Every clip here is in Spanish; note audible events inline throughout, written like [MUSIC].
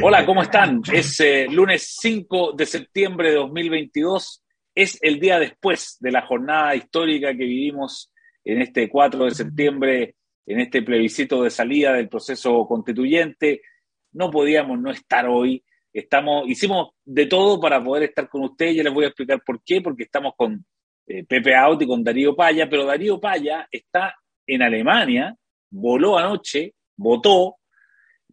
Hola, ¿cómo están? Es eh, lunes 5 de septiembre de 2022. Es el día después de la jornada histórica que vivimos en este 4 de septiembre, en este plebiscito de salida del proceso constituyente. No podíamos no estar hoy. Estamos, hicimos de todo para poder estar con ustedes. Ya les voy a explicar por qué, porque estamos con eh, Pepe Out y con Darío Paya, pero Darío Paya está en Alemania, voló anoche, votó,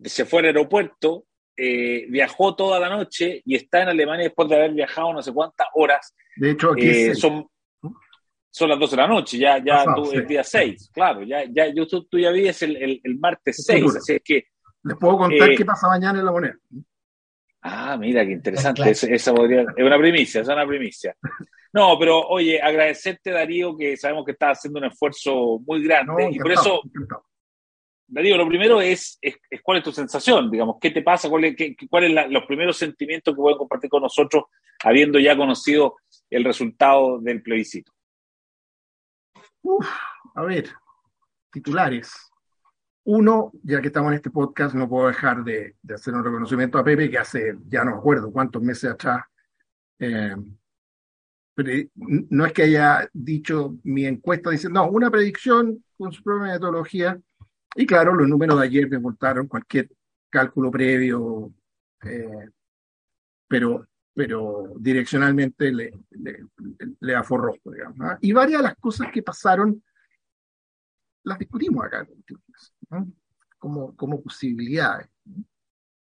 se fue al aeropuerto, eh, viajó toda la noche y está en Alemania después de haber viajado no sé cuántas horas. De hecho, aquí eh, son, son las 12 de la noche, ya, ya tú, el día 6, claro, ya, ya yo, tú, tú ya vives el, el, el martes 6, así es que... Les puedo contar eh, qué pasa mañana en la moneda. Ah, mira, qué interesante, esa, esa podría, es una primicia, es una primicia. No, pero oye, agradecerte Darío, que sabemos que estás haciendo un esfuerzo muy grande No, y por eso encantado. Darío, lo primero es, cuál es tu sensación, digamos, qué te pasa, cuáles cuál son los primeros sentimientos que pueden compartir con nosotros habiendo ya conocido el resultado del plebiscito. A ver, titulares. Uno, ya que estamos en este podcast, no puedo dejar de, hacer un reconocimiento a Pepe, que hace, ya no me acuerdo cuántos meses atrás, eh, pre- no es que haya dicho mi encuesta, dice, no, una predicción con su propia metodología. Y claro, los números de ayer desmontaron cualquier cálculo previo, eh, pero, pero direccionalmente le, le, aforró, digamos, ¿no? Y varias de las cosas que pasaron las discutimos acá, ¿no? como, como posibilidades.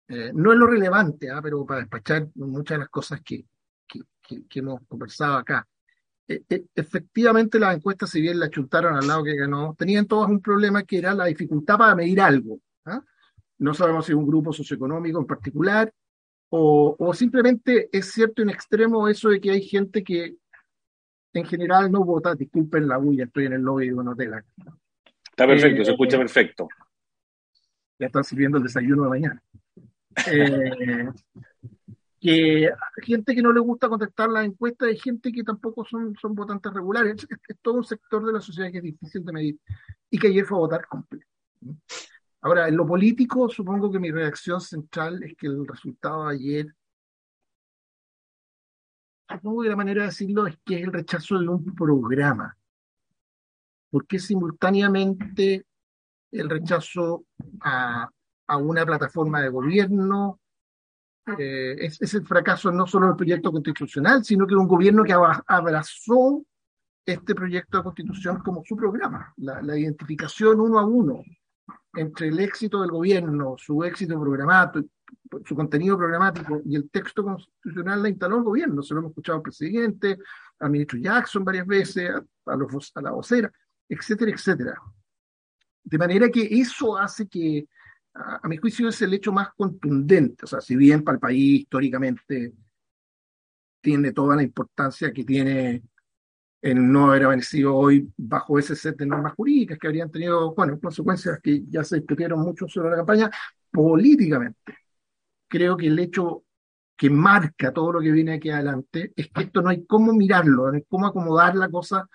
Eh, no es lo relevante, ¿ah? pero para despachar muchas de las cosas que, que- que hemos conversado acá. Eh, eh, efectivamente, las encuestas, si bien la chuntaron al lado que ganó, tenían todas un problema que era la dificultad para medir algo. ¿ah? No sabemos si un grupo socioeconómico en particular, o, o simplemente es cierto en extremo eso de que hay gente que en general no vota. Disculpen la bulla, estoy en el lobby de un hotel acá. Está perfecto, Eh, se escucha perfecto. ya están sirviendo el desayuno de mañana. Eh, que gente que no le gusta contestar las encuestas, hay gente que tampoco son, son votantes regulares. Es, es todo un sector de la sociedad que es difícil de medir y que ayer fue a votar completo. Ahora, en lo político, supongo que mi reacción central es que el resultado de ayer, supongo que la manera de decirlo es que es el rechazo de un programa, porque simultáneamente el rechazo a, a una plataforma de gobierno, eh, es, es el fracaso no solo del proyecto constitucional, sino que un gobierno que abrazó este proyecto de constitución como su programa, la, la identificación uno a uno entre el éxito del gobierno, su éxito programático, su contenido programático y el texto constitucional la instaló el gobierno. Se lo hemos escuchado al presidente, al ministro Jackson varias veces, a, los, a la vocera, etcétera, etcétera. De manera que eso hace que, a, mi juicio, es el hecho más contundente. O sea, si bien para el país históricamente tiene toda la importancia que tiene el no haber amanecido hoy bajo ese set de normas jurídicas que habrían tenido, bueno, consecuencias que ya se discutieron mucho sobre la campaña, políticamente. Creo que el hecho que marca todo lo que viene aquí adelante es que esto no hay cómo mirarlo, no hay cómo acomodar la cosa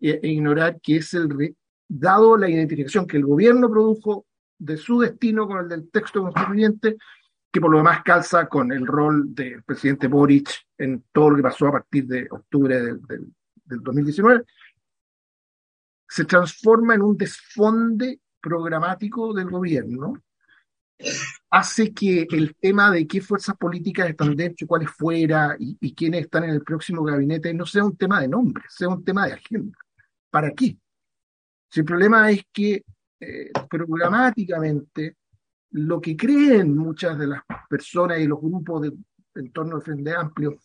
e, e ignorar que es el, dado la identificación que el gobierno produjo de su destino con el del texto constituyente, que por lo demás calza con el rol del presidente Boric en todo lo que pasó a partir de octubre del, del, del 2019, se transforma en un desfonde programático del gobierno, hace que el tema de qué fuerzas políticas están dentro y cuáles fuera y, y quiénes están en el próximo gabinete no sea un tema de nombre, sea un tema de agenda. ¿Para qué? Si el problema es que eh, programáticamente lo que creen muchas de las personas y los grupos de, en torno al Frente Amplio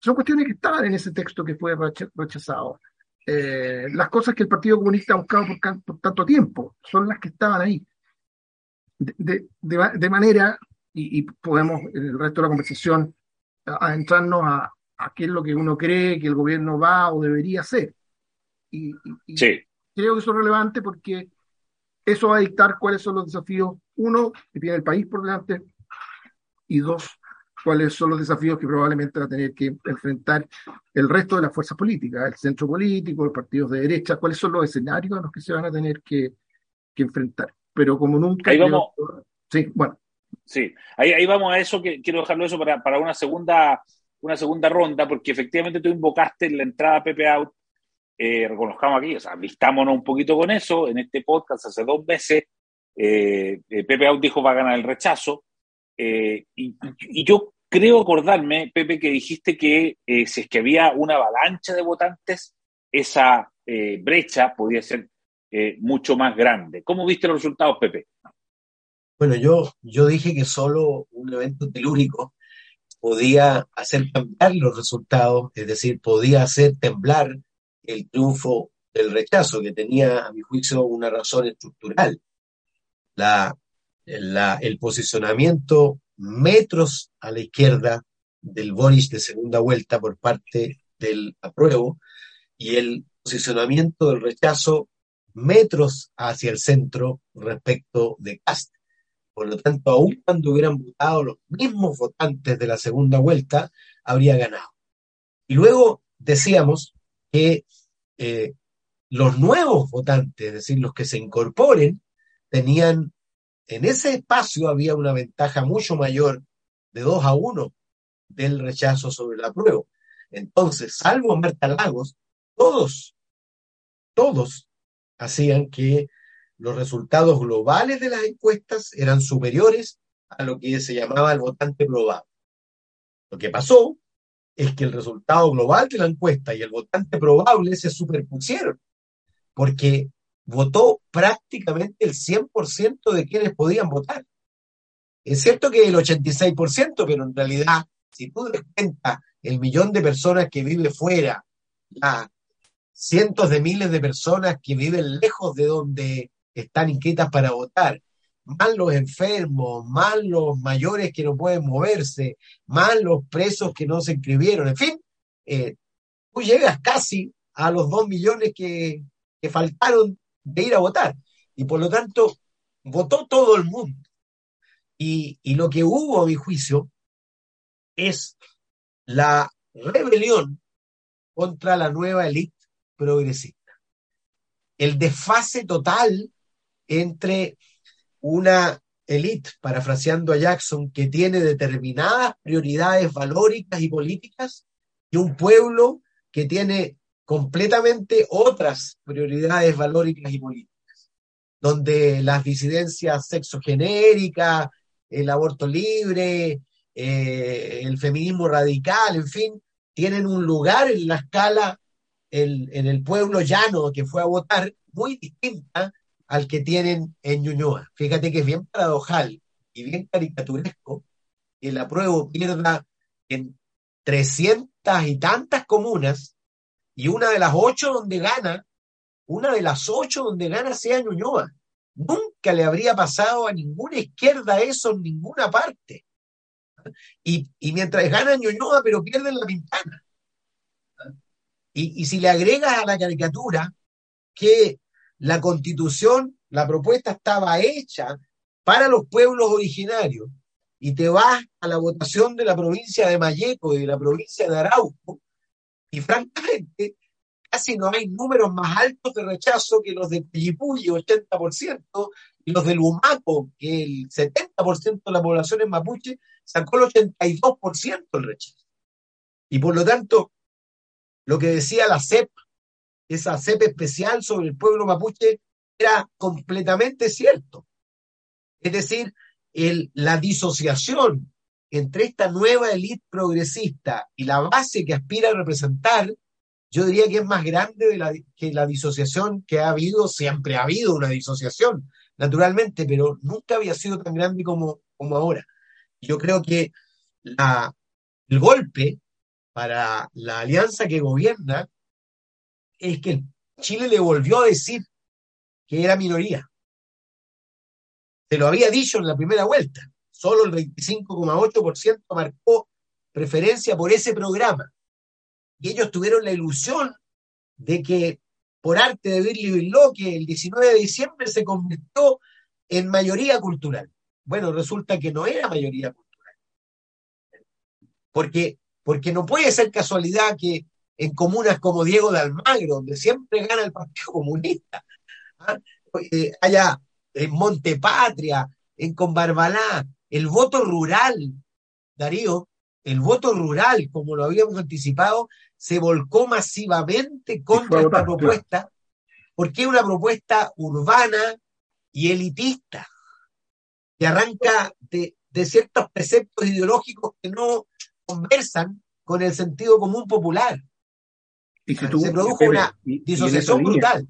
son cuestiones que estaban en ese texto que fue recha- rechazado. Eh, las cosas que el Partido Comunista ha buscado por, por tanto tiempo son las que estaban ahí. De, de- de ma- de manera, y, y podemos en el resto de la conversación adentrarnos a, a qué es lo que uno cree que el gobierno va o debería hacer. Y, y- y Sí, creo que eso es relevante porque eso va a dictar cuáles son los desafíos, uno, que tiene el país por delante, y dos, cuáles son los desafíos que probablemente va a tener que enfrentar el resto de las fuerzas políticas, el centro político, los partidos de derecha, cuáles son los escenarios a los que se van a tener que, que enfrentar. Pero como nunca... Ahí creo- vamos. Sí, bueno, Sí, ahí, ahí vamos a eso, que quiero dejarlo eso para, para una segunda una segunda ronda, porque efectivamente tú invocaste en la entrada Pepe Out, eh, reconozcamos aquí, o sea, vistámonos un poquito con eso, en este podcast hace dos meses, eh, eh, Pepe Out dijo va a ganar el rechazo, y, yo creo acordarme, Pepe, que dijiste que si es que había una avalancha de votantes, esa brecha podía ser mucho más grande. ¿Cómo viste los resultados, Pepe? Bueno, yo, yo dije que solo un evento telúrico podía hacer cambiar los resultados, es decir, podía hacer temblar el triunfo del rechazo, que tenía, a mi juicio, una razón estructural. La, el posicionamiento metros a la izquierda del Boris de segunda vuelta por parte del apruebo y el posicionamiento del rechazo metros hacia el centro respecto de Cast. Por lo tanto, aún cuando hubieran votado los mismos votantes de la segunda vuelta, habría ganado. Y luego decíamos que eh, los nuevos votantes, es decir, los que se incorporen, tenían, en ese espacio había una ventaja mucho mayor de 2 a 1 del rechazo sobre la prueba. Entonces, salvo Marta Lagos, todos, todos hacían que los resultados globales de las encuestas eran superiores a lo que se llamaba el votante probable. Lo que pasó es que el resultado global de la encuesta y el votante probable se superpusieron, porque votó prácticamente el 100% de quienes podían votar. Es cierto que el 86%, pero en realidad, si tú cuenta el millón de personas que vive fuera, las cientos de miles de personas que viven lejos de donde están inscritas para votar, más los enfermos, más los mayores que no pueden moverse, más los presos que no se inscribieron, en fin, eh, tú llegas casi a los dos millones que, que faltaron de ir a votar. Y por lo tanto, votó todo el mundo. Y, y lo que hubo, a mi juicio, es la rebelión contra la nueva élite progresista. El desfase total entre una élite, parafraseando a Jackson, que tiene determinadas prioridades valóricas y políticas, y un pueblo que tiene completamente otras prioridades valóricas y políticas, donde las disidencias sexogenéricas, el aborto libre, eh, el feminismo radical, en fin, tienen un lugar en la escala en el pueblo llano que fue a votar muy distinta al que tienen en Ñuñoa. Fíjate que es bien paradojal y bien caricaturesco que el apruebo pierda en 300 y tantas comunas y una de las ocho donde gana, una de las ocho donde gana sea Ñuñoa. Nunca le habría pasado a ninguna izquierda eso en ninguna parte. Y, mientras gana Ñuñoa, pero pierden la ventana. Y, y si le agregas a la caricatura que la constitución, la propuesta estaba hecha para los pueblos originarios y te vas a la votación de la provincia de Mayeco y de la provincia de Arauco y francamente casi no hay números más altos de rechazo que los de Pillipulli, 80%, y los del Humaco, que el 70% de la población es mapuche, sacó el 82% del rechazo. Y por lo tanto, lo que decía la CEP esa cepa especial sobre el pueblo mapuche era completamente cierto. Es decir, el, la disociación entre esta nueva élite progresista y la base que aspira a representar, yo diría que es más grande que la disociación que ha habido, siempre ha habido una disociación, naturalmente, pero nunca había sido tan grande como, como ahora. Yo creo que el golpe para la alianza que gobierna es que Chile le volvió a decir que era minoría. Se lo había dicho en la primera vuelta. Solo el 25,8% marcó preferencia por ese programa. Y ellos tuvieron la ilusión de que por arte de Billy que el 19 de diciembre se convirtió en mayoría cultural. Bueno, resulta que no era mayoría cultural. Porque, porque no puede ser casualidad que en comunas como Diego de Almagro, donde siempre gana el Partido Comunista, ¿ah? eh, haya en Montepatria, en Conbarbalá, el voto rural, Darío, el voto rural, como lo habíamos anticipado, se volcó masivamente contra esta propuesta, porque es una propuesta urbana y elitista, que arranca de, ciertos preceptos ideológicos que no conversan con el sentido común popular. Y si tú, se produjo una disociación brutal.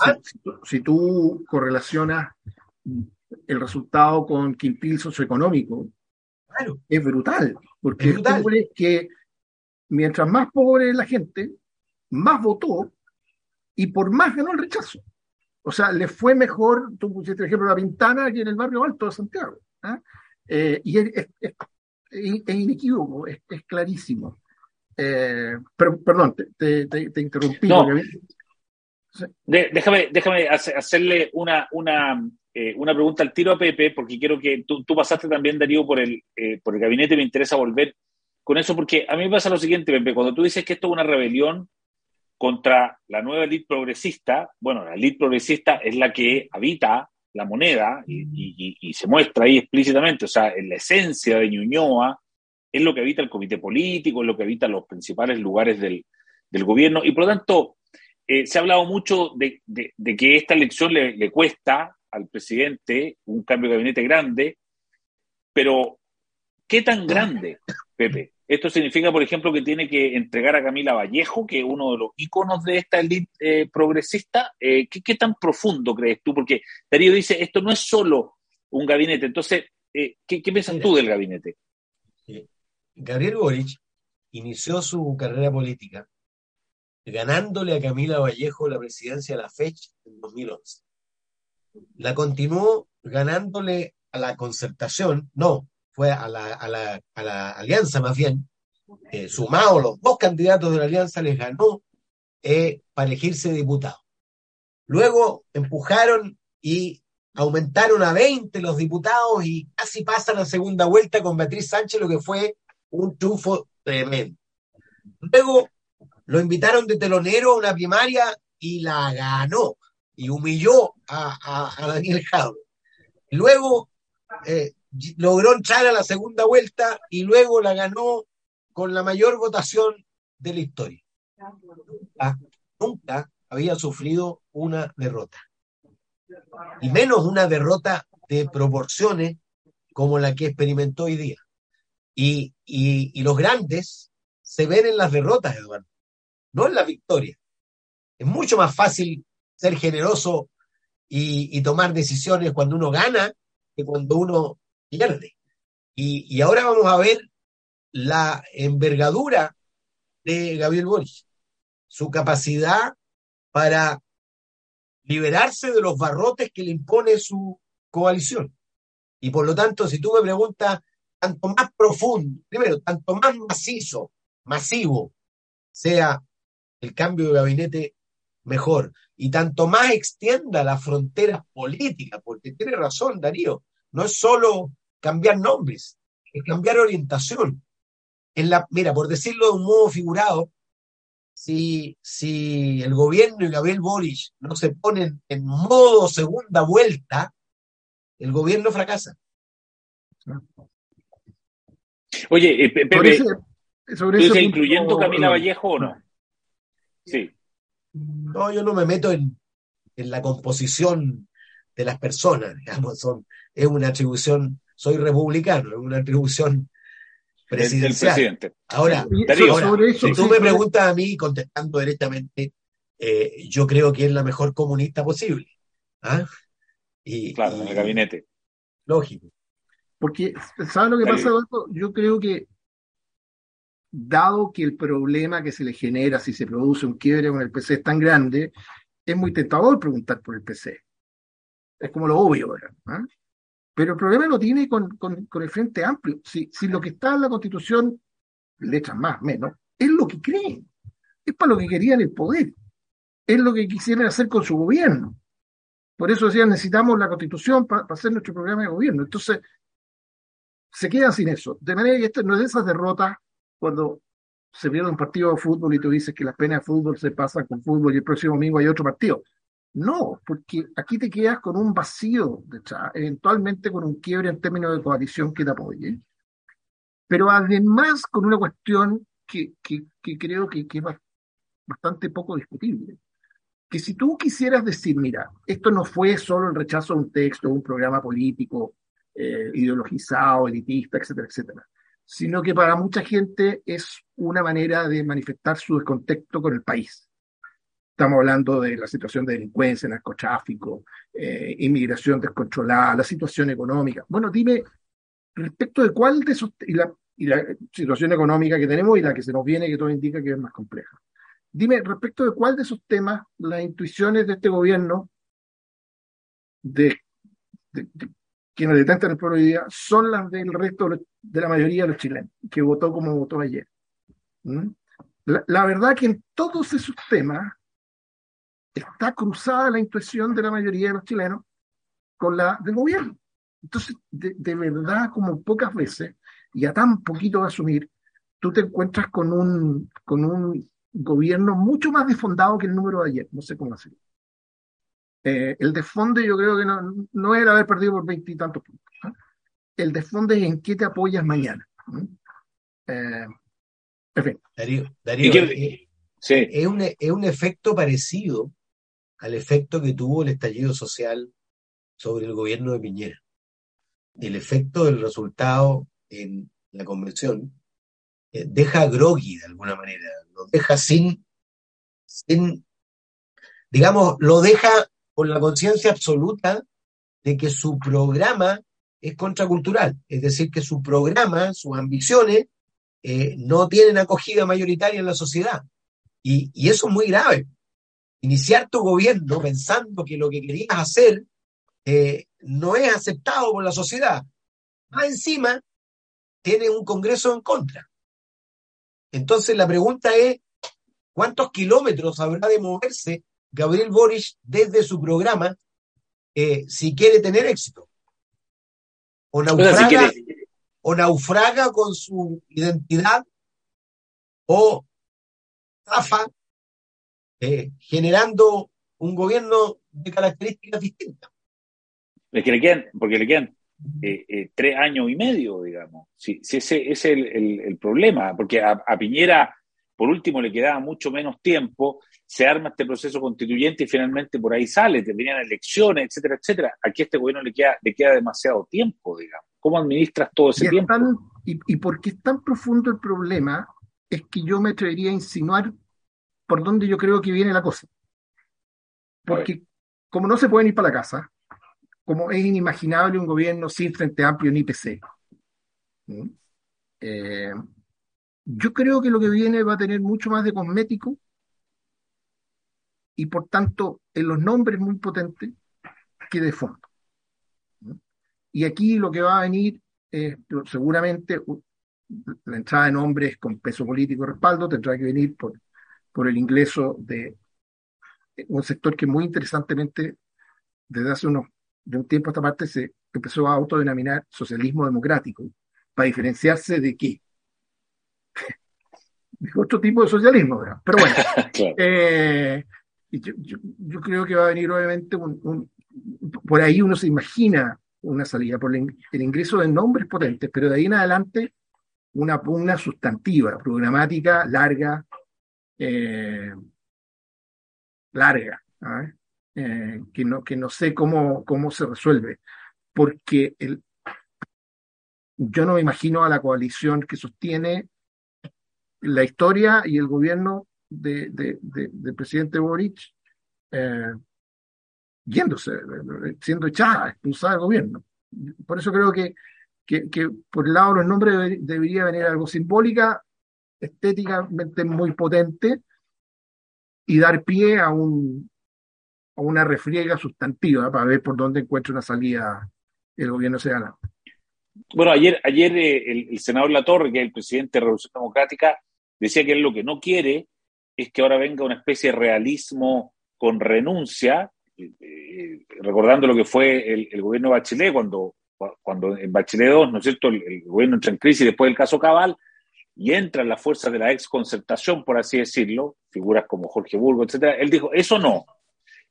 ¿Ah? Si, tú correlacionas el resultado con quintil socioeconómico, claro. es brutal. Porque es brutal. que mientras más pobre es la gente, más votó y por más ganó el rechazo. O sea, le fue mejor, tú pusiste el ejemplo de la Pintana que en el barrio alto de Santiago. ¿ah? Eh, y es, es, inequívoco, es, clarísimo. Eh, pero, perdón, te, te, interrumpí. déjame, déjame hacerle una, una, eh, una pregunta al tiro a Pepe, porque quiero que tú, tú pasaste también, Darío, por el, por el gabinete, me interesa volver con eso, porque a mí me pasa lo siguiente, Pepe, cuando tú dices que esto es una rebelión contra la nueva elite progresista, bueno, la elite progresista es la que habita la moneda y, se muestra ahí explícitamente, o sea, en la esencia de Ñuñoa es lo que habita el comité político, es lo que habita los principales lugares del, gobierno y por lo tanto eh, se ha hablado mucho de, que esta elección le, le, cuesta al presidente un cambio de gabinete grande, pero ¿qué tan grande, Pepe? Esto significa, por ejemplo, que tiene que entregar a Camila Vallejo, que es uno de los íconos de esta élite eh, progresista. Eh, ¿qué, tan profundo crees tú? Porque Darío dice, esto no es solo un gabinete. Entonces, eh, ¿qué, piensas tú del gabinete? Gabriel Boric inició su carrera política ganándole a Camila Vallejo la presidencia de la FECH en 2011. La continuó ganándole a la concertación, no, fue a la, a la, a la alianza más bien, eh, sumado los dos candidatos de la alianza, les ganó eh, para elegirse diputado. Luego empujaron y aumentaron a 20 los diputados y casi pasan la segunda vuelta con Beatriz Sánchez, lo que fue un triunfo tremendo. Luego lo invitaron de telonero a una primaria y la ganó y humilló a, Daniel Jadwe. Luego eh, logró entrar a la segunda vuelta y luego la ganó con la mayor votación de la historia. Nunca, había sufrido una derrota. Y menos una derrota de proporciones como la que experimentó hoy día. Y, los grandes se ven en las derrotas, Eduardo, no en la victoria. Es mucho más fácil ser generoso y, y tomar decisiones cuando uno gana que cuando uno pierde. Y, ahora vamos a ver la envergadura de Gabriel Boris, su capacidad para liberarse de los barrotes que le impone su coalición. Y por lo tanto, si tú me preguntas, tanto más profundo, primero, tanto más macizo, masivo sea el cambio de gabinete, mejor. Y tanto más extienda las fronteras políticas, porque tiene razón Darío, no es solo cambiar nombres, es cambiar orientación. En la, mira, por decirlo de un modo figurado, si, si el gobierno y Gabriel Boric no se ponen en modo segunda vuelta, el gobierno fracasa. Oye, eh, Pepe, sobre incluyendo Camila Vallejo o no? Sí. No, yo no me meto en, en la composición de las personas, digamos, son, es una atribución soy republicano, es una atribución presidencial. Ahora, si tú me preguntas a mí, contestando directamente, eh, yo creo que es la mejor comunista posible. ¿ah? Y, claro, en el gabinete. Lógico. Porque, ¿sabes lo que pasa, Yo creo que, dado que el problema que se le genera si se produce un quiebre con el PC es tan grande, es muy tentador preguntar por el PC. Es como lo obvio, ¿verdad? ¿ah? Pero el problema lo tiene con, el Frente Amplio. Si, si, lo que está en la Constitución, le echan más, menos, es lo que creen. Es para lo que querían el poder. Es lo que quisieran hacer con su gobierno. Por eso decían, necesitamos la Constitución para hacer nuestro programa de gobierno. Entonces, se quedan sin eso. De manera que esto no es de esas derrotas cuando se pierde un partido de fútbol y tú dices que las penas de fútbol se pasan con fútbol y el próximo domingo hay otro partido. No, porque aquí te quedas con un vacío, eventualmente con un quiebre en términos de coalición que te apoye, pero además con una cuestión que, que, creo que, que, es bastante poco discutible. Que si tú quisieras decir, mira, esto no fue solo el rechazo a un texto, un programa político eh, ideologizado, elitista, etcétera, etcétera, sino que para mucha gente es una manera de manifestar su descontento con el país. Estamos hablando de la situación de delincuencia, narcotráfico, eh, inmigración descontrolada, la situación económica. Bueno, dime, respecto de cuál de esos, y la, y la situación económica que tenemos y la que se nos viene, que todo indica que es más compleja. Dime, respecto de cuál de esos temas las intuiciones de este gobierno, de, quienes detentan el día, son las del resto de la mayoría de los chilenos, que votó como votó ayer. ¿Mm? La, la, verdad que en todos esos temas está cruzada la intuición de la mayoría de los chilenos con la del gobierno. Entonces, de, de verdad, como pocas veces, y a tan poquito de asumir, tú te encuentras con un, con un gobierno mucho más desfondado que el número de ayer. No sé cómo hacerlo. Eh, el desfonde yo creo que no, no es el haber perdido por veintitantos puntos. El desfonde es en qué te apoyas mañana. Eh, en fin. Darío, Darío eh, es, un, es un efecto parecido al efecto que tuvo el estallido social sobre el gobierno de Piñera. El efecto del resultado en la convención eh, deja groggy de alguna manera, lo deja sin, sin, digamos, lo deja con la conciencia absoluta de que su programa es contracultural, es decir, que su programa, sus ambiciones, eh, no tienen acogida mayoritaria en la sociedad. Y, y, eso es muy grave. Iniciar tu gobierno pensando que lo que querías hacer eh, no es aceptado por la sociedad. Más encima, tiene un Congreso en contra. Entonces la pregunta es, ¿cuántos kilómetros habrá de moverse Gabriel Boric desde su programa eh, si quiere tener éxito? O naufraga, o naufraga con su identidad o zafa eh, generando un gobierno de características distintas. porque le quedan, porque le quedan eh, eh, tres años y medio, digamos. Si, ese, es el, problema, porque a, Piñera, por último, le quedaba mucho menos tiempo, se arma este proceso constituyente y finalmente por ahí sale, te venían elecciones, etcétera, etcétera. Aquí a este gobierno le queda, le queda demasiado tiempo, digamos. ¿Cómo administras todo ese tiempo? y, y porque es tan profundo el problema, es que yo me atrevería a insinuar por dónde yo creo que viene la cosa. Porque como no se pueden ir para la casa, como es inimaginable un gobierno sin Frente Amplio ni PC. Eh, yo creo que lo que viene va a tener mucho más de cosmético y por tanto en los nombres muy potentes que de fondo. Y aquí lo que va a venir es seguramente la entrada de nombres con peso político y respaldo tendrá que venir por, por el ingreso de un sector que muy interesantemente desde hace unos de un tiempo a esta parte se empezó a autodenominar socialismo democrático, para diferenciarse de qué. [LAUGHS] de otro tipo de socialismo, ¿verdad? Pero bueno, [LAUGHS] eh, yo, creo que va a venir obviamente un, por ahí uno se imagina una salida por el, ingreso de nombres potentes, pero de ahí en adelante una pugna sustantiva, programática, larga, eh, larga. ¿sabes? Eh, que, no, que no sé cómo, cómo se resuelve, porque el, yo no me imagino a la coalición que sostiene la historia y el gobierno de, del presidente Boric eh, yéndose, siendo echada, expulsada del gobierno. Por eso creo que, que, por el lado de los nombres debería venir algo simbólica, estéticamente muy potente y dar pie a un, o una refriega sustantiva para ver por dónde encuentra una salida el gobierno ciudadano. Bueno, ayer, ayer eh, el, senador Latorre, que es el presidente de Revolución Democrática, decía que él lo que no quiere es que ahora venga una especie de realismo con renuncia, eh, eh, recordando lo que fue el, gobierno de Bachelet, cuando, cuando en Bachelet 2, ¿no es cierto?, el, gobierno entra en crisis después del caso Cabal, y entran las fuerzas de la ex concertación, por así decirlo, figuras como Jorge Burgo, etcétera, él dijo, eso no,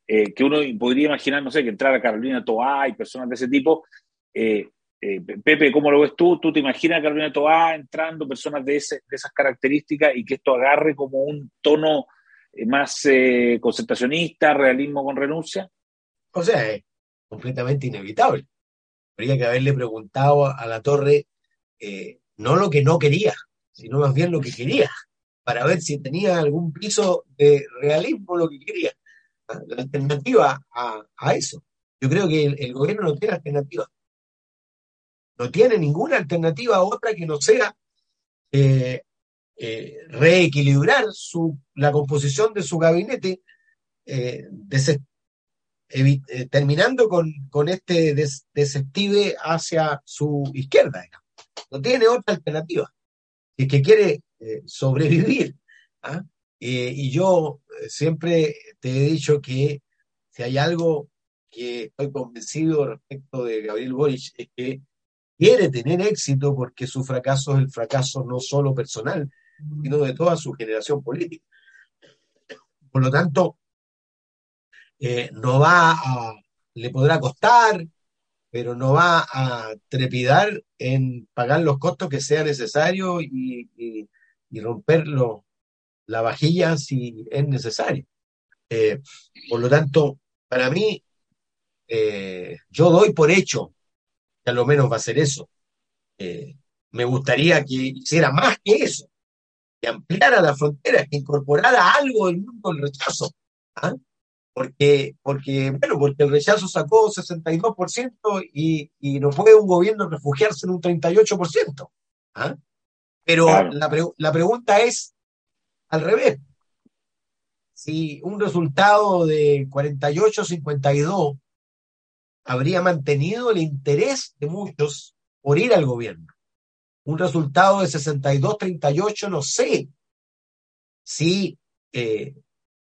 eh, que uno podría imaginar, no sé, que entrara Carolina Toá y personas de ese tipo. Eh, Pepe, ¿cómo lo ves tú? ¿Tú te imaginas a Carolina Toá entrando, personas de, esas características y que esto agarre como un tono más concentracionista, realismo con renuncia? O sea, es completamente inevitable. Habría que haberle preguntado a la torre no lo que no quería, sino más bien lo que quería, para ver si tenía algún piso de realismo lo que quería. La alternativa a, eso. Yo creo que el, gobierno no tiene alternativa. No tiene ninguna alternativa otra que no sea eh, eh, reequilibrar su, la composición de su gabinete, eh, terminando con, con este des, hacia su izquierda. No tiene otra alternativa. Es que quiere sobrevivir. ¿ah? Y yo siempre te he dicho que si hay algo que estoy convencido respecto de Gabriel Boric es que quiere tener éxito porque su fracaso es el fracaso no solo personal, sino de toda su generación política. Por lo tanto, no va a, le podrá costar, pero no va a trepidar en pagar los costos que sea necesario y, y, romper la vajilla si es necesario. Eh, por lo tanto, para mí, eh, yo doy por hecho lo menos va a ser eso. Eh, me gustaría que hiciera más que eso, que ampliara la frontera, que incorporara algo del mundo del rechazo. ¿ah? porque, porque, bueno, porque el rechazo sacó 62% y, y no puede un gobierno refugiarse en un 38%. ¿ah? Pero la, la pregunta es al revés. Si un resultado de 48-52 habría mantenido el interés de muchos por ir al gobierno. Un resultado de 62-38, no sé si eh,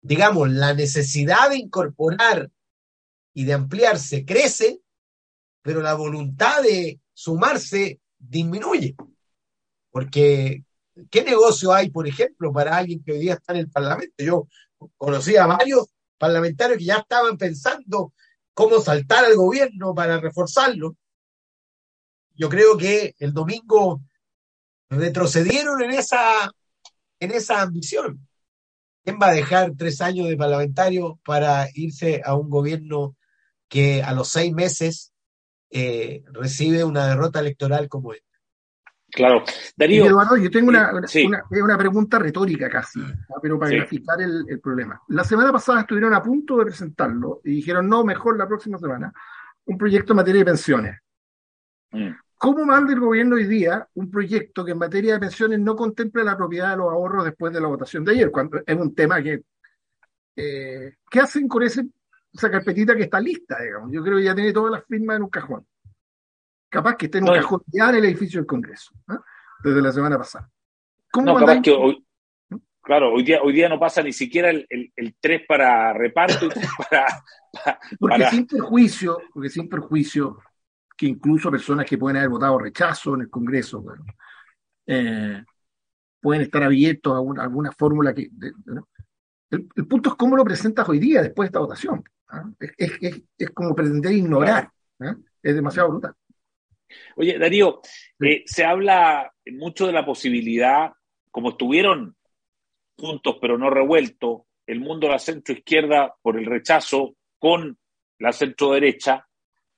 digamos, la necesidad de incorporar y de ampliarse crece, pero la voluntad de sumarse disminuye. Porque, ¿qué negocio hay, por ejemplo, para alguien que hoy día está en el Parlamento? Yo conocí a varios parlamentarios que ya estaban pensando cómo saltar al gobierno para reforzarlo. Yo creo que el domingo retrocedieron en esa, en esa ambición. ¿Quién va a dejar tres años de parlamentario para irse a un gobierno que a los seis meses eh, recibe una derrota electoral como esta? Claro. Darío. Eduardo, yo tengo una, una, pregunta retórica casi, pero para graficar el, problema. La semana pasada estuvieron a punto de presentarlo y dijeron, no, mejor la próxima semana, un proyecto en materia de pensiones. Mm. ¿Cómo manda el gobierno hoy día un proyecto que en materia de pensiones no contemple la propiedad de los ahorros después de la votación de ayer? Cuando es un tema que... Eh, ¿Qué hacen con ese, esa carpetita que está lista, digamos? Yo creo que ya tiene todas las firmas en un cajón. Capaz que esté en un cajón ya en el edificio del Congreso, ¿eh? desde la semana pasada. ¿Cómo no, capaz que hoy. Claro, hoy día, hoy día no pasa ni siquiera el, el, 3 para reparto y 3 [LAUGHS] para, Porque sin perjuicio, porque sin perjuicio, que incluso personas que pueden haber votado rechazo en el Congreso eh, pueden estar abiertos a, alguna fórmula que... el, punto es cómo lo presentas hoy día después de esta votación. ¿ah? Es, como pretender ignorar. Es demasiado brutal. Oye, Darío, eh, se habla mucho de la posibilidad, como estuvieron juntos pero no revueltos, el mundo de la centro izquierda por el rechazo con la centro derecha,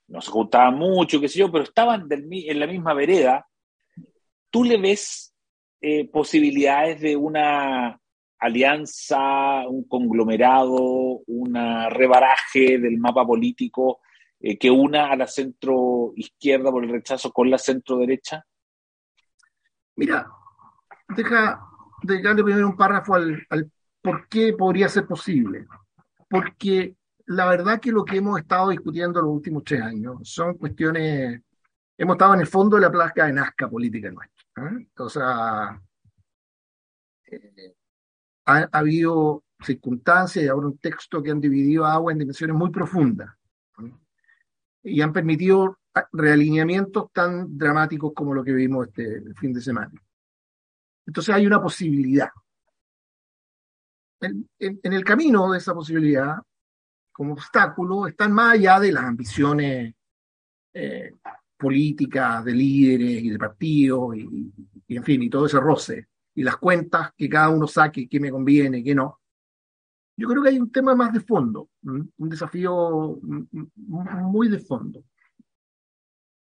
no se juntaban mucho, qué sé yo, pero estaban en la misma vereda. ¿Tú le ves eh, posibilidades de una alianza, un conglomerado, un rebaraje del mapa político eh, que una a la centro izquierda por el rechazo con la centro derecha? Mira, deja dejarle primero un párrafo al, por qué podría ser posible. Porque la verdad que lo que hemos estado discutiendo los últimos tres años son cuestiones, hemos estado en el fondo de la placa de Nazca política nuestra. ¿eh? O sea, eh, ha, habido circunstancias y ahora un texto que han dividido agua en dimensiones muy profundas. Y han permitido realineamientos tan dramáticos como lo que vimos este fin de semana. Entonces hay una posibilidad. en el camino de esa posibilidad como obstáculo están más allá de las ambiciones eh, políticas de líderes y de partidos y, en fin, y todo ese roce y las cuentas que cada uno saque, qué me conviene, qué no. Yo creo que hay un tema más de fondo, un desafío muy de fondo.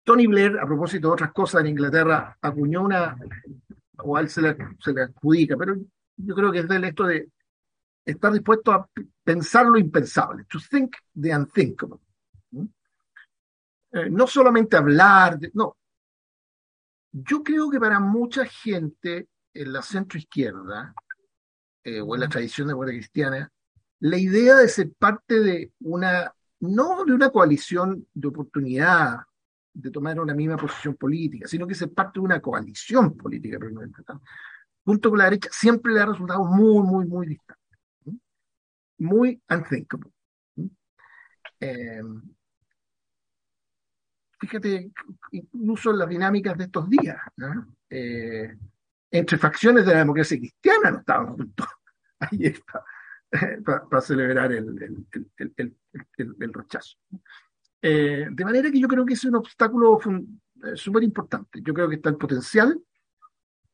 Tony Blair, a propósito de otras cosas en Inglaterra, acuñó una, o a él se le, se adjudica, pero yo creo que es del esto de estar dispuesto a pensar lo impensable, to think the unthinkable. Eh, no solamente hablar, no. Yo creo que para mucha gente en la centroizquierda, eh, o en la tradición de la cristiana, la idea de ser parte de una, no de una coalición de oportunidad, de tomar una misma posición política, sino que ser parte de una coalición política, junto con la derecha, siempre le ha resultado muy, muy, muy distante. Muy unthinkable. Eh, fíjate, incluso en las dinámicas de estos días, eh, entre facciones de la democracia cristiana no estaban juntos [LAUGHS] ayer [LAUGHS] para, celebrar el, el rechazo. Eh, de manera que yo creo que es un obstáculo eh, súper importante. Yo creo que está el potencial,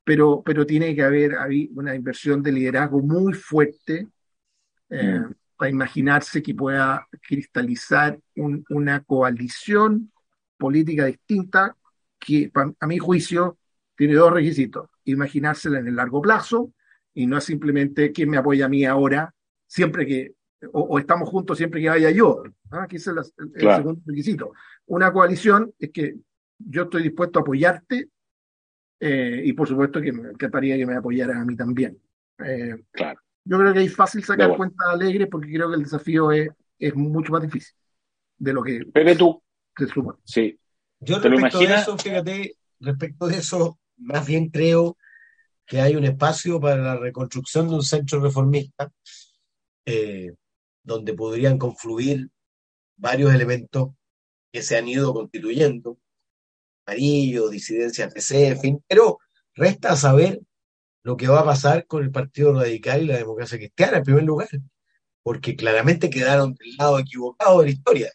pero, pero tiene que haber, una inversión de liderazgo muy fuerte eh, mm. para imaginarse que pueda cristalizar una coalición política distinta que, a mi juicio, tiene dos requisitos. Imaginársela en el largo plazo y no es simplemente quien me apoya a mí ahora, siempre que o, estamos juntos siempre que vaya yo. ¿ah? Aquí es el, segundo requisito. Una coalición es que yo estoy dispuesto a apoyarte eh, y por supuesto que me encantaría que me apoyaran a mí también. Eh, claro. Yo creo que es fácil sacar cuentas alegres porque creo que el desafío es, es mucho más difícil de lo que Pero tú, se supone. Sí. Yo respecto de eso, fíjate, respecto de eso, más bien creo que hay un espacio para la reconstrucción de un centro reformista eh, donde podrían confluir varios elementos que se han ido constituyendo, amarillo, disidencia PC, en pero resta saber lo que va a pasar con el Partido Radical y la democracia cristiana, en primer lugar, porque claramente quedaron del lado equivocado de la historia.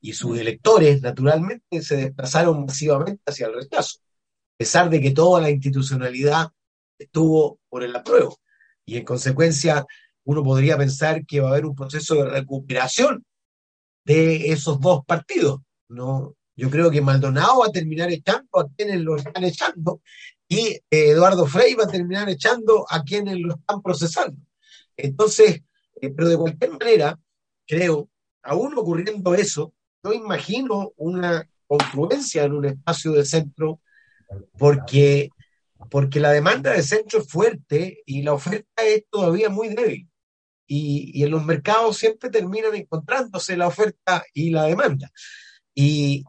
Y sus electores, naturalmente, se desplazaron masivamente hacia el rechazo, a pesar de que toda la institucionalidad estuvo por el apruebo. Y en consecuencia, uno podría pensar que va a haber un proceso de recuperación de esos dos partidos. ¿no? Yo creo que Maldonado va a terminar echando a quienes lo están echando y eh, Eduardo Frey va a terminar echando a quienes lo están procesando. Entonces, eh, pero de cualquier manera, creo, aún ocurriendo eso, yo imagino una confluencia en un espacio de centro porque, porque la demanda de centro es fuerte y la oferta es todavía muy débil y, en los mercados siempre terminan encontrándose la oferta y la demanda. Y,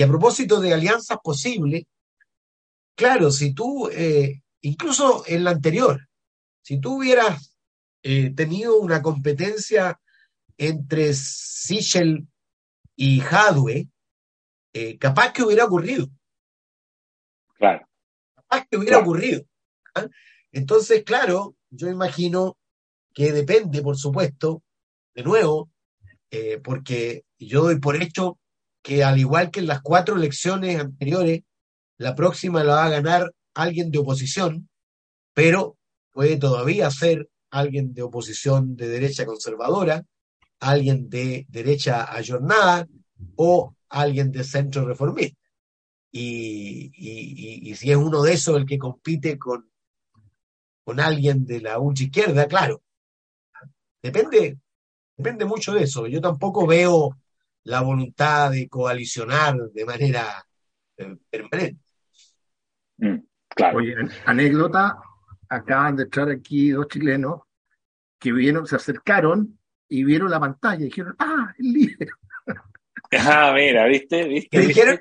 a propósito de alianzas posibles, claro, si tú, eh, incluso en la anterior, si tú hubieras eh, tenido una competencia entre Sichel y Hadwe, eh, capaz que hubiera ocurrido. Claro. Capaz que hubiera ocurrido. ¿ah? Entonces, claro, yo imagino que depende, por supuesto, de nuevo, eh, porque yo doy por hecho que al igual que en las cuatro elecciones anteriores, la próxima la va a ganar alguien de oposición, pero puede todavía ser alguien de oposición de derecha conservadora, alguien de derecha ayornada o alguien de centro reformista. Y, y, si es uno de esos el que compite con, con alguien de la ultra izquierda, claro, Depende, depende mucho de eso. Yo tampoco veo la voluntad de coalicionar de manera eh, permanente. Mm, claro. Oye, anécdota, acaban de entrar aquí dos chilenos que vieron, se acercaron y vieron la pantalla y dijeron, ah, el libro. [LAUGHS] Ah, mira, ¿viste? ¿Viste? dijeron?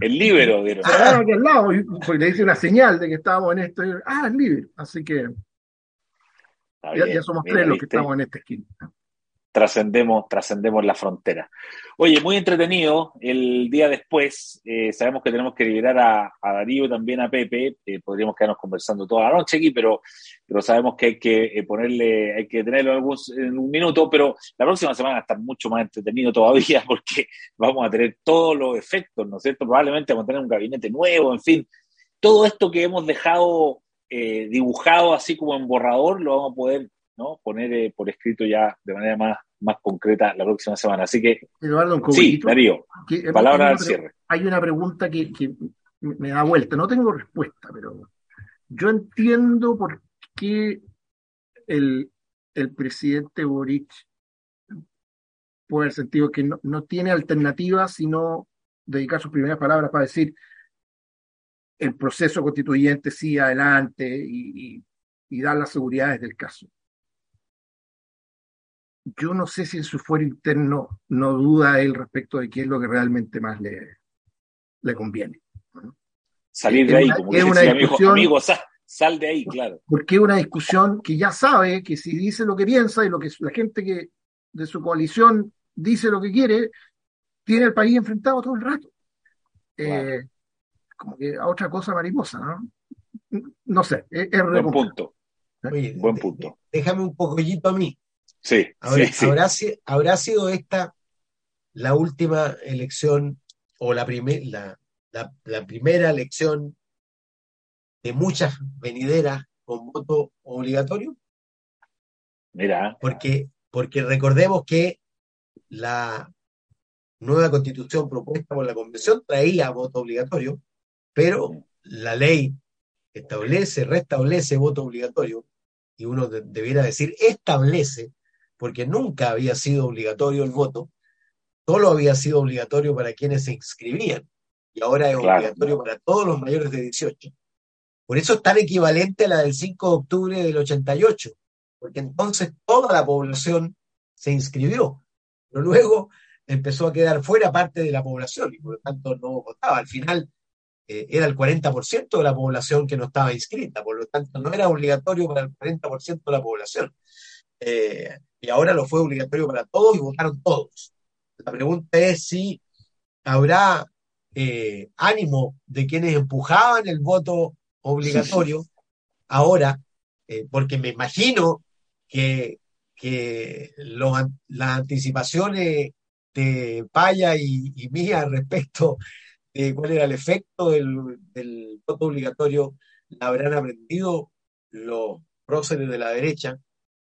el libro, vieron. Ah, aquí al lado, porque le hice una señal de que estábamos en esto. ah, el libro. Así que ya, somos tres los que estamos en esta esquina. trascendemos, trascendemos la frontera. Oye, muy entretenido. El día después, eh, sabemos que tenemos que liberar a, Darío y también a Pepe. Eh, podríamos quedarnos conversando toda la noche aquí, pero, pero sabemos que hay que eh, ponerle, hay que tenerlo en, en un minuto. Pero la próxima semana va a estar mucho más entretenido todavía [LAUGHS] porque vamos a tener todos los efectos, ¿no es cierto? Probablemente vamos a tener un gabinete nuevo, en fin. Todo esto que hemos dejado dibujado así como en borrador lo vamos a poder ¿no? poner eh, por escrito ya de manera más, más concreta la próxima semana. Así que, sí, Darío, palabra al cierre. Hay una pregunta que, que, me da vuelta, no tengo respuesta, pero yo entiendo por qué el, el presidente Boric puede haber sentido que no, no tiene alternativa sino dedicar sus primeras palabras para decir el proceso constituyente sigue adelante y, y, y dar las seguridades del caso yo no sé si en su fuero interno no duda él respecto de qué es lo que realmente más le, le conviene. Salir de ahí, como dice amigo, amigo sal, de ahí, claro. Porque es una discusión que ya sabe que si dice lo que piensa y lo que la gente que de su coalición dice lo que quiere, tiene el país enfrentado todo el rato. Eh, como que a otra cosa mariposa, ¿no? No sé, es, Buen punto. Buen punto. Déjame un poquito a mí. Sí, ¿Habrá, sido esta la última elección o la, la, la, primera elección de muchas venideras con voto obligatorio? Mira. Porque, porque recordemos que la nueva constitución propuesta por la convención traía voto obligatorio, pero la ley establece, restablece voto obligatorio, y uno debiera decir establece porque nunca había sido obligatorio el voto, solo había sido obligatorio para quienes se inscribían, y ahora es obligatorio para todos los mayores de 18. Por eso es tan equivalente a la del 5 de octubre del 88, porque entonces toda la población se inscribió, pero luego empezó a quedar fuera parte de la población y por lo tanto no votaba. Al final eh, era el 40% de la población que no estaba inscrita, por lo tanto no era obligatorio para el 40% de la población. Eh, y ahora lo fue obligatorio para todos y votaron todos. La pregunta es si habrá eh, ánimo de quienes empujaban el voto obligatorio ahora, porque me imagino que, que las anticipaciones de Paya y, y, mía respecto de cuál era el efecto del, del voto obligatorio la habrán aprendido los próceres de la derecha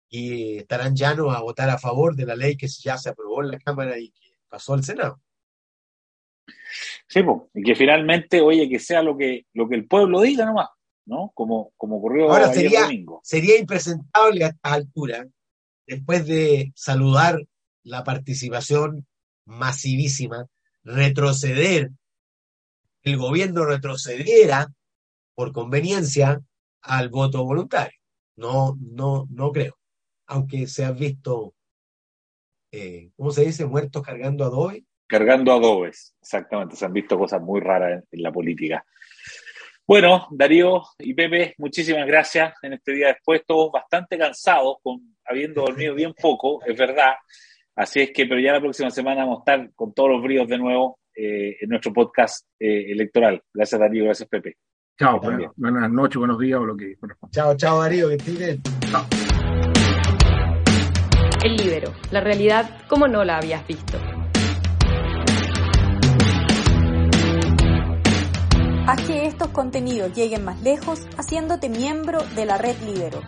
y estarán llanos a votar a favor de la ley que ya se aprobó en la Cámara y que pasó al Senado. Sí, y que finalmente, oye, que sea lo que, lo que el pueblo diga nomás, ¿no? Como, como ocurrió Ahora sería, domingo. Sería impresentable a estas alturas, después de saludar la participación masivísima, retroceder, el gobierno retrocediera por conveniencia al voto voluntario. No, no, no creo aunque se han visto, eh, ¿cómo se dice? Muertos cargando adobe. Cargando adobes, exactamente. Se han visto cosas muy raras en, la política. Bueno, Darío y Pepe, muchísimas gracias en este día después, todos bastante cansados, con, habiendo dormido bien poco, es verdad. Así es que, pero ya la próxima semana vamos a estar con todos los bríos de nuevo eh, en nuestro podcast eh, electoral. Gracias Darío, gracias Pepe. Chao, buenas noches, buenos días o lo que. Chao, chao Darío, que estés Chao. El libero, la realidad como no la habías visto. Haz que estos contenidos lleguen más lejos haciéndote miembro de la red Libero.